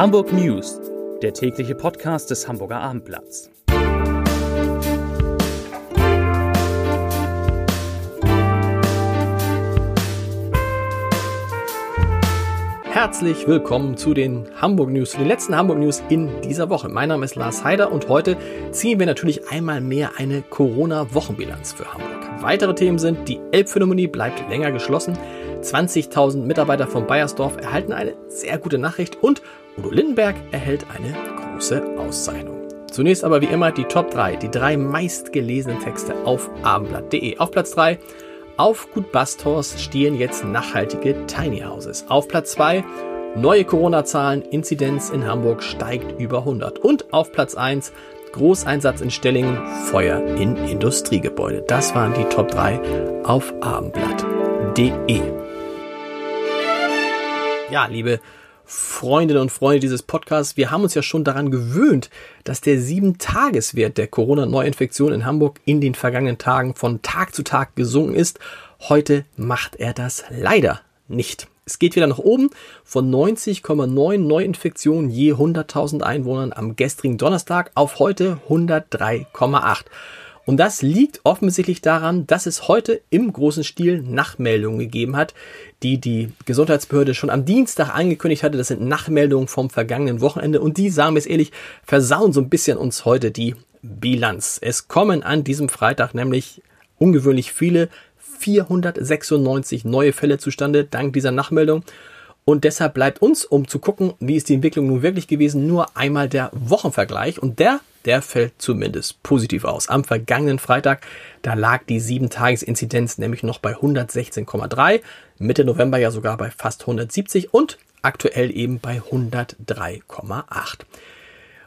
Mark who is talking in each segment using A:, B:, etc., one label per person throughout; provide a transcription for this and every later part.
A: Hamburg News, der tägliche Podcast des Hamburger Abendblatts.
B: Herzlich willkommen zu den Hamburg News, zu den letzten Hamburg News in dieser Woche. Mein Name ist Lars Heider und heute ziehen wir natürlich einmal mehr eine Corona-Wochenbilanz für Hamburg. Weitere Themen sind, die Elbphilharmonie bleibt länger geschlossen, 20.000 Mitarbeiter von Bayersdorf erhalten eine sehr gute Nachricht und Udo Lindenberg erhält eine große Auszeichnung. Zunächst aber wie immer die Top 3, die drei meistgelesenen Texte auf abendblatt.de. Auf Platz 3 auf Gut Basthorst stehen jetzt nachhaltige Tiny Houses. Auf Platz 2 neue Corona-Zahlen, Inzidenz in Hamburg steigt über 100. Und auf Platz 1 Großeinsatz in Stellingen, Feuer in Industriegebäude. Das waren die Top 3 auf abendblatt.de. Ja, liebe Freundinnen und Freunde dieses Podcasts, wir haben uns ja schon daran gewöhnt, dass der 7-Tageswert der Corona-Neuinfektion in Hamburg in den vergangenen Tagen von Tag zu Tag gesunken ist. Heute macht er das leider nicht. Es geht wieder nach oben von 90,9 Neuinfektionen je 100.000 Einwohnern am gestrigen Donnerstag auf heute 103,8. Und das liegt offensichtlich daran, dass es heute im großen Stil Nachmeldungen gegeben hat, die die Gesundheitsbehörde schon am Dienstag angekündigt hatte. Das sind Nachmeldungen vom vergangenen Wochenende und die, sagen wir es ehrlich, versauen so ein bisschen uns heute die Bilanz. Es kommen an diesem Freitag nämlich ungewöhnlich viele 496 neue Fälle zustande dank dieser Nachmeldung. Und deshalb bleibt uns, um zu gucken, wie ist die Entwicklung nun wirklich gewesen, nur einmal der Wochenvergleich. Und der, der fällt zumindest positiv aus. Am vergangenen Freitag, da lag die 7-Tages-Inzidenz nämlich noch bei 116,3, Mitte November ja sogar bei fast 170 und aktuell eben bei 103,8.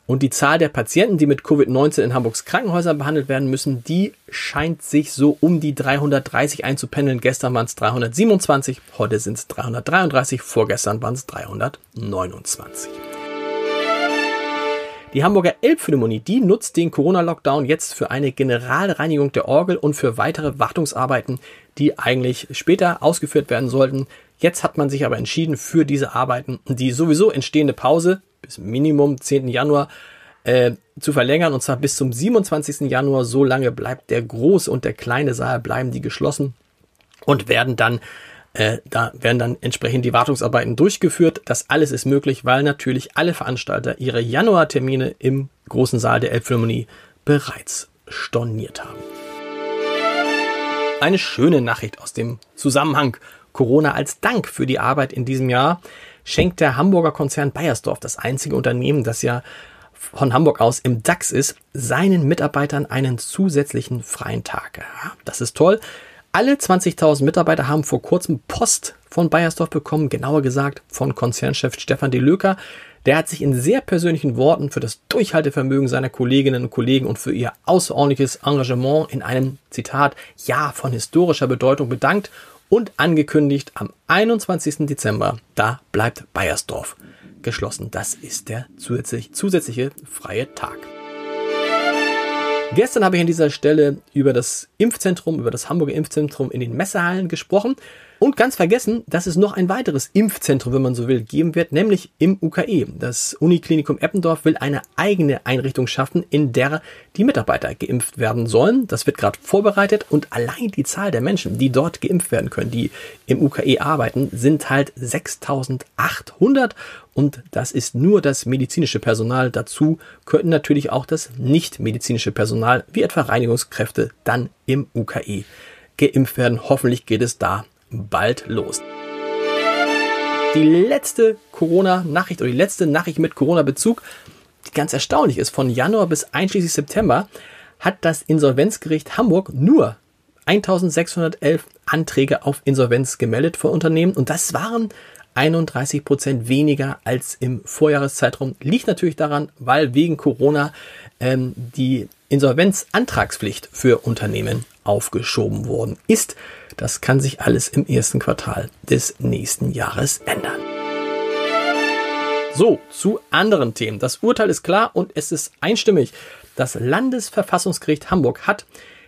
B: Und die Zahl der Patienten, die mit Covid-19 in Hamburgs Krankenhäusern behandelt werden müssen, die scheint sich so um die 330 einzupendeln. Gestern waren es 327, heute sind es 333, vorgestern waren es 329. Die Hamburger Elbphilharmonie, die nutzt den Corona-Lockdown jetzt für eine Generalreinigung der Orgel und für weitere Wartungsarbeiten, die eigentlich später ausgeführt werden sollten. Jetzt hat man sich aber entschieden für diese Arbeiten, die sowieso entstehende Pause bis Minimum 10. Januar äh, zu verlängern und zwar bis zum 27. Januar. So lange bleibt der große und der kleine Saal bleiben die geschlossen und werden dann äh, da werden dann entsprechend die Wartungsarbeiten durchgeführt. Das alles ist möglich, weil natürlich alle Veranstalter ihre Januartermine im großen Saal der Elbphilharmonie bereits storniert haben. Eine schöne Nachricht aus dem Zusammenhang Corona als Dank für die Arbeit in diesem Jahr schenkt der Hamburger Konzern Bayersdorf, das einzige Unternehmen, das ja von Hamburg aus im DAX ist, seinen Mitarbeitern einen zusätzlichen freien Tag. Ja, das ist toll. Alle 20.000 Mitarbeiter haben vor kurzem Post von Bayersdorf bekommen, genauer gesagt von Konzernchef Stefan de Löker. Der hat sich in sehr persönlichen Worten für das Durchhaltevermögen seiner Kolleginnen und Kollegen und für ihr außerordentliches Engagement in einem Zitat Ja von historischer Bedeutung bedankt und angekündigt am 21. Dezember, da bleibt Bayersdorf geschlossen. Das ist der zusätzliche freie Tag. Gestern habe ich an dieser Stelle über das Impfzentrum, über das Hamburger Impfzentrum in den Messehallen gesprochen. Und ganz vergessen, dass es noch ein weiteres Impfzentrum, wenn man so will, geben wird, nämlich im UKE. Das Uniklinikum Eppendorf will eine eigene Einrichtung schaffen, in der die Mitarbeiter geimpft werden sollen. Das wird gerade vorbereitet und allein die Zahl der Menschen, die dort geimpft werden können, die im UKE arbeiten, sind halt 6800 und das ist nur das medizinische Personal. Dazu könnten natürlich auch das nicht medizinische Personal, wie etwa Reinigungskräfte, dann im UKE geimpft werden. Hoffentlich geht es da bald los. Die letzte Corona-Nachricht oder die letzte Nachricht mit Corona-Bezug, die ganz erstaunlich ist, von Januar bis einschließlich September hat das Insolvenzgericht Hamburg nur 1611 Anträge auf Insolvenz gemeldet von Unternehmen und das waren 31 Prozent weniger als im Vorjahreszeitraum. Liegt natürlich daran, weil wegen Corona ähm, die Insolvenzantragspflicht für Unternehmen aufgeschoben worden ist. Das kann sich alles im ersten Quartal des nächsten Jahres ändern. So, zu anderen Themen. Das Urteil ist klar und es ist einstimmig. Das Landesverfassungsgericht Hamburg hat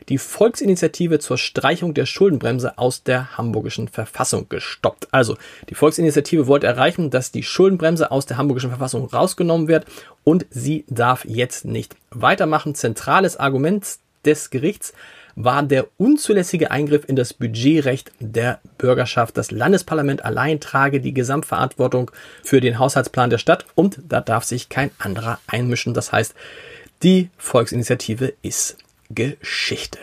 B: die Volksinitiative zur Streichung der Schuldenbremse aus der hamburgischen Verfassung gestoppt. Also, die Volksinitiative wollte erreichen, dass die Schuldenbremse aus der hamburgischen Verfassung rausgenommen wird und sie darf jetzt nicht weitermachen. Zentrales Argument des Gerichts war der unzulässige Eingriff in das Budgetrecht der Bürgerschaft. Das Landesparlament allein trage die Gesamtverantwortung für den Haushaltsplan der Stadt und da darf sich kein anderer einmischen. Das heißt, die Volksinitiative ist Geschichte.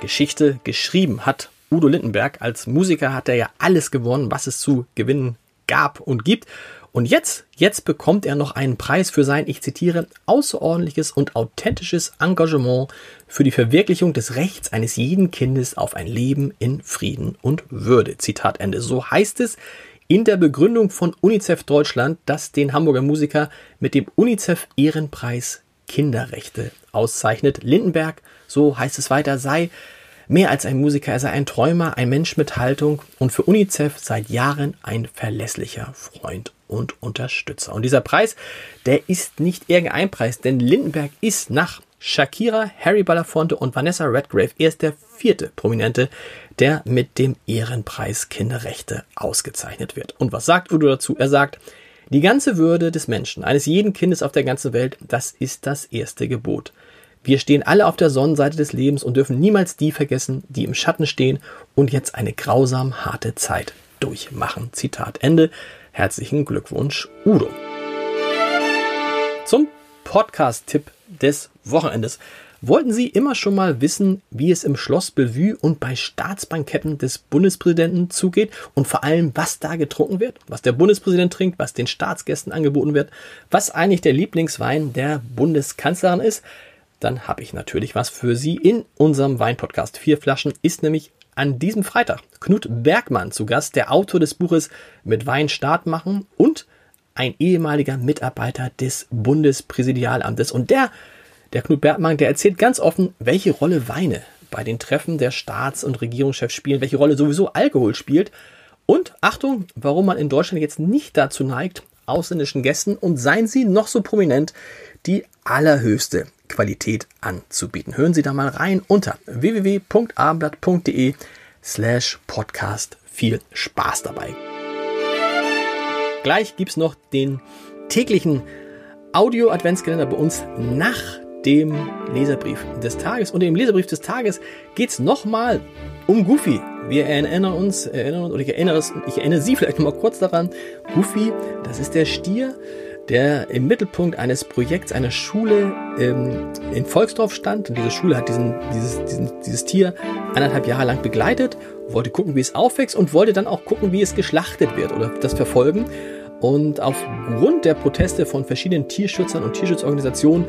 B: Geschichte geschrieben hat Udo Lindenberg. Als Musiker hat er ja alles gewonnen, was es zu gewinnen gab und gibt. Und jetzt, jetzt bekommt er noch einen Preis für sein, ich zitiere, außerordentliches und authentisches Engagement für die Verwirklichung des Rechts eines jeden Kindes auf ein Leben in Frieden und Würde. Zitat Ende. So heißt es in der Begründung von UNICEF Deutschland, das den Hamburger Musiker mit dem UNICEF Ehrenpreis Kinderrechte auszeichnet. Lindenberg, so heißt es weiter, sei Mehr als ein Musiker, er sei ein Träumer, ein Mensch mit Haltung und für UNICEF seit Jahren ein verlässlicher Freund und Unterstützer. Und dieser Preis, der ist nicht irgendein Preis, denn Lindenberg ist nach Shakira, Harry Belafonte und Vanessa Redgrave erst der vierte Prominente, der mit dem Ehrenpreis Kinderrechte ausgezeichnet wird. Und was sagt Udo dazu? Er sagt, die ganze Würde des Menschen, eines jeden Kindes auf der ganzen Welt, das ist das erste Gebot. Wir stehen alle auf der Sonnenseite des Lebens und dürfen niemals die vergessen, die im Schatten stehen und jetzt eine grausam harte Zeit durchmachen. Zitat Ende. Herzlichen Glückwunsch, Udo. Zum Podcast-Tipp des Wochenendes. Wollten Sie immer schon mal wissen, wie es im Schloss Bellevue und bei Staatsbanketten des Bundespräsidenten zugeht und vor allem, was da getrunken wird, was der Bundespräsident trinkt, was den Staatsgästen angeboten wird, was eigentlich der Lieblingswein der Bundeskanzlerin ist? dann habe ich natürlich was für Sie in unserem Weinpodcast. Vier Flaschen ist nämlich an diesem Freitag Knut Bergmann zu Gast, der Autor des Buches Mit Wein Start machen und ein ehemaliger Mitarbeiter des Bundespräsidialamtes. Und der, der Knut Bergmann, der erzählt ganz offen, welche Rolle Weine bei den Treffen der Staats- und Regierungschefs spielen, welche Rolle sowieso Alkohol spielt. Und Achtung, warum man in Deutschland jetzt nicht dazu neigt, ausländischen Gästen und seien sie noch so prominent, die allerhöchste Qualität anzubieten. Hören Sie da mal rein unter www.abendblatt.de slash podcast. Viel Spaß dabei. Gleich gibt es noch den täglichen Audio-Adventskalender bei uns nach dem Leserbrief des Tages. Und im Leserbrief des Tages geht es nochmal um Goofy. Wir erinnern uns, erinnern uns, oder ich erinnere, ich erinnere Sie vielleicht noch mal kurz daran. Goofy, das ist der Stier, der im Mittelpunkt eines Projekts einer Schule ähm, in Volksdorf stand. Und diese Schule hat diesen, dieses, diesen, dieses Tier anderthalb Jahre lang begleitet, wollte gucken, wie es aufwächst und wollte dann auch gucken, wie es geschlachtet wird oder das verfolgen. Und aufgrund der Proteste von verschiedenen Tierschützern und Tierschutzorganisationen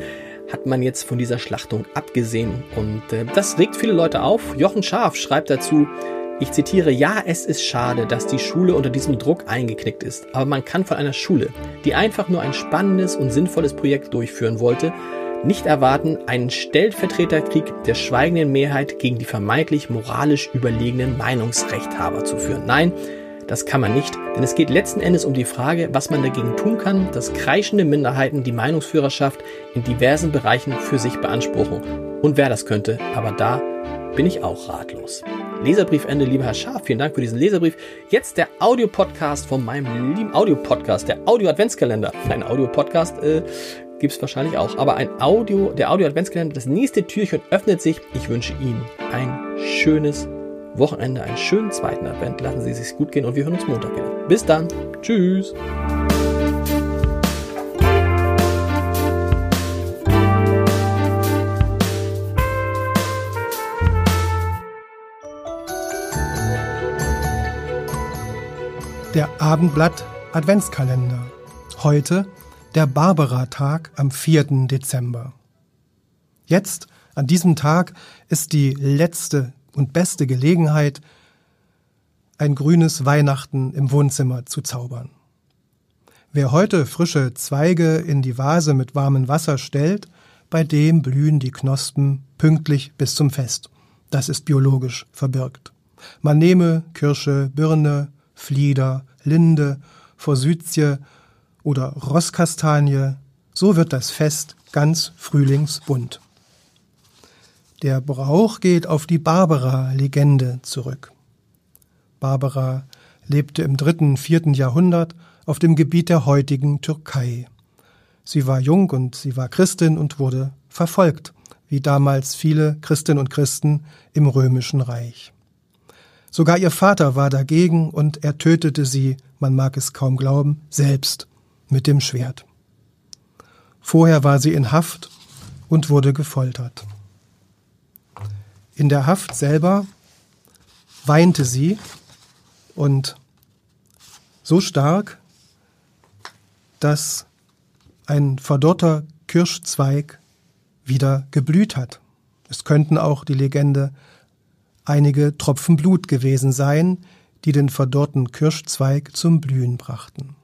B: hat man jetzt von dieser Schlachtung abgesehen. Und äh, das regt viele Leute auf. Jochen Scharf schreibt dazu, ich zitiere, ja, es ist schade, dass die Schule unter diesem Druck eingeknickt ist, aber man kann von einer Schule, die einfach nur ein spannendes und sinnvolles Projekt durchführen wollte, nicht erwarten, einen Stellvertreterkrieg der schweigenden Mehrheit gegen die vermeintlich moralisch überlegenen Meinungsrechthaber zu führen. Nein, das kann man nicht, denn es geht letzten Endes um die Frage, was man dagegen tun kann, dass kreischende Minderheiten die Meinungsführerschaft in diversen Bereichen für sich beanspruchen. Und wer das könnte, aber da bin ich auch ratlos. Leserbriefende, lieber Herr Scharf, vielen Dank für diesen Leserbrief. Jetzt der Audiopodcast von meinem lieben Audiopodcast, der Audio-Adventskalender. Ein Audiopodcast äh, gibt es wahrscheinlich auch, aber ein Audio, der Audio-Adventskalender, das nächste Türchen öffnet sich. Ich wünsche Ihnen ein schönes Wochenende, einen schönen zweiten Advent. Lassen Sie es sich gut gehen und wir hören uns Montag wieder. Bis dann. Tschüss.
C: Der Abendblatt Adventskalender. Heute der Barbara-Tag am 4. Dezember. Jetzt, an diesem Tag, ist die letzte und beste Gelegenheit, ein grünes Weihnachten im Wohnzimmer zu zaubern. Wer heute frische Zweige in die Vase mit warmem Wasser stellt, bei dem blühen die Knospen pünktlich bis zum Fest. Das ist biologisch verbirgt. Man nehme Kirsche, Birne, Flieder, Linde, Forsythie oder Rosskastanie, so wird das Fest ganz frühlingsbunt. Der Brauch geht auf die Barbara-Legende zurück. Barbara lebte im dritten, vierten Jahrhundert auf dem Gebiet der heutigen Türkei. Sie war jung und sie war Christin und wurde verfolgt, wie damals viele Christinnen und Christen im römischen Reich. Sogar ihr Vater war dagegen und er tötete sie, man mag es kaum glauben, selbst mit dem Schwert. Vorher war sie in Haft und wurde gefoltert. In der Haft selber weinte sie und so stark, dass ein verdorrter Kirschzweig wieder geblüht hat. Es könnten auch die Legende einige Tropfen Blut gewesen sein, die den verdorrten Kirschzweig zum Blühen brachten.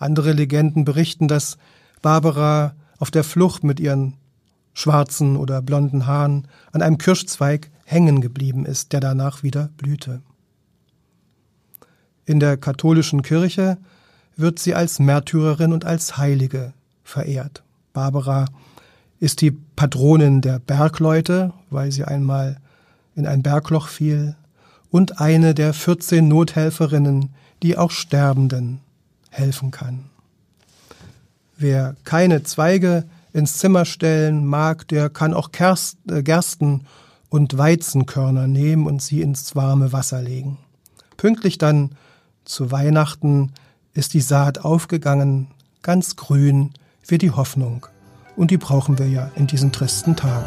C: Andere Legenden berichten, dass Barbara auf der Flucht mit ihren schwarzen oder blonden Haaren an einem Kirschzweig hängen geblieben ist, der danach wieder blühte. In der katholischen Kirche wird sie als Märtyrerin und als Heilige verehrt. Barbara ist die Patronin der Bergleute, weil sie einmal in ein Bergloch fiel, und eine der 14 Nothelferinnen, die auch Sterbenden helfen kann. Wer keine Zweige ins Zimmer stellen mag, der kann auch äh, Gersten und Weizenkörner nehmen und sie ins warme Wasser legen. Pünktlich dann zu Weihnachten ist die Saat aufgegangen, ganz grün wie die Hoffnung. Und die brauchen wir ja in diesen tristen Tagen.